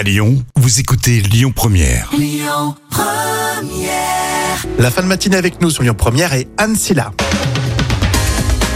À Lyon, vous écoutez Lyon Première. La fin de matinée avec nous sur Lyon Première et Anne Silla.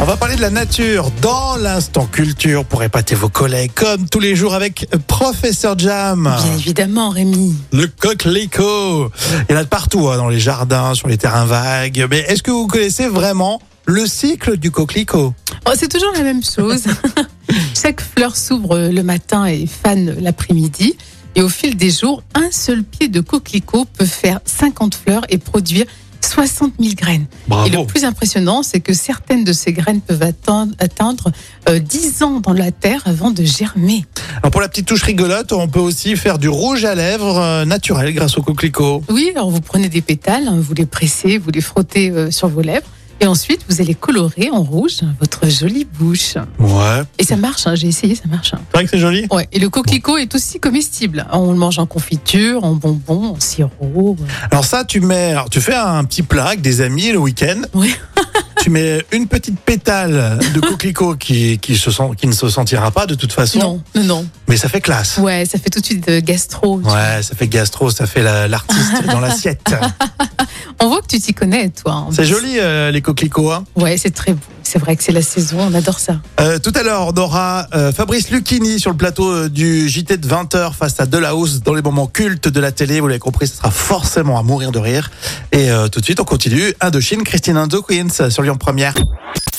On va parler de la nature dans l'instant culture pour épater vos collègues comme tous les jours avec Professeur Jam. Bien évidemment, Rémi. Le coquelicot. Il y en a de partout, hein, dans les jardins, sur les terrains vagues. Mais est-ce que vous connaissez vraiment le cycle du coquelicot? Oh, c'est toujours la même chose. Chaque fleur s'ouvre le matin et fane l'après-midi. Et au fil des jours, un seul pied de coquelicot peut faire 50 fleurs et produire 60 000 graines. Bravo. Et le plus impressionnant, c'est que certaines de ces graines peuvent atteindre, atteindre euh, 10 ans dans la terre avant de germer. Alors pour la petite touche rigolote, on peut aussi faire du rouge à lèvres euh, naturel grâce au coquelicot. Oui, alors vous prenez des pétales, hein, vous les pressez, vous les frottez euh, sur vos lèvres. Et ensuite, vous allez colorer en rouge votre jolie bouche. Ouais. Et ça marche, hein, j'ai essayé, ça marche. hein. C'est vrai que c'est joli Ouais, et le coquelicot est aussi comestible. On le mange en confiture, en bonbons, en sirop. Alors ça, tu mets, alors tu fais un petit plat avec des amis le week-end. Oui. tu mets une petite pétale de coquelicot qui, qui, se sent, qui ne se sentira pas de toute façon. Non, non. Mais ça fait classe. Ouais, ça fait tout de suite de gastro. tu vois. Ouais, ça fait gastro, ça fait la- l'artiste dans l'assiette. On voit que tu t'y connais, toi. C'est joli euh, les coquelicots. Hein. Ouais, c'est très beau. C'est vrai que c'est la saison, on adore ça. Euh, tout à l'heure, on aura euh, Fabrice Lucchini sur le plateau euh, du JT de 20h face à Delahousse dans les moments cultes de la télé. Vous l'avez compris, ce sera forcément à mourir de rire. Et euh, tout de suite, on continue. Indochine, Christine Indo Queens sur Lyon Première.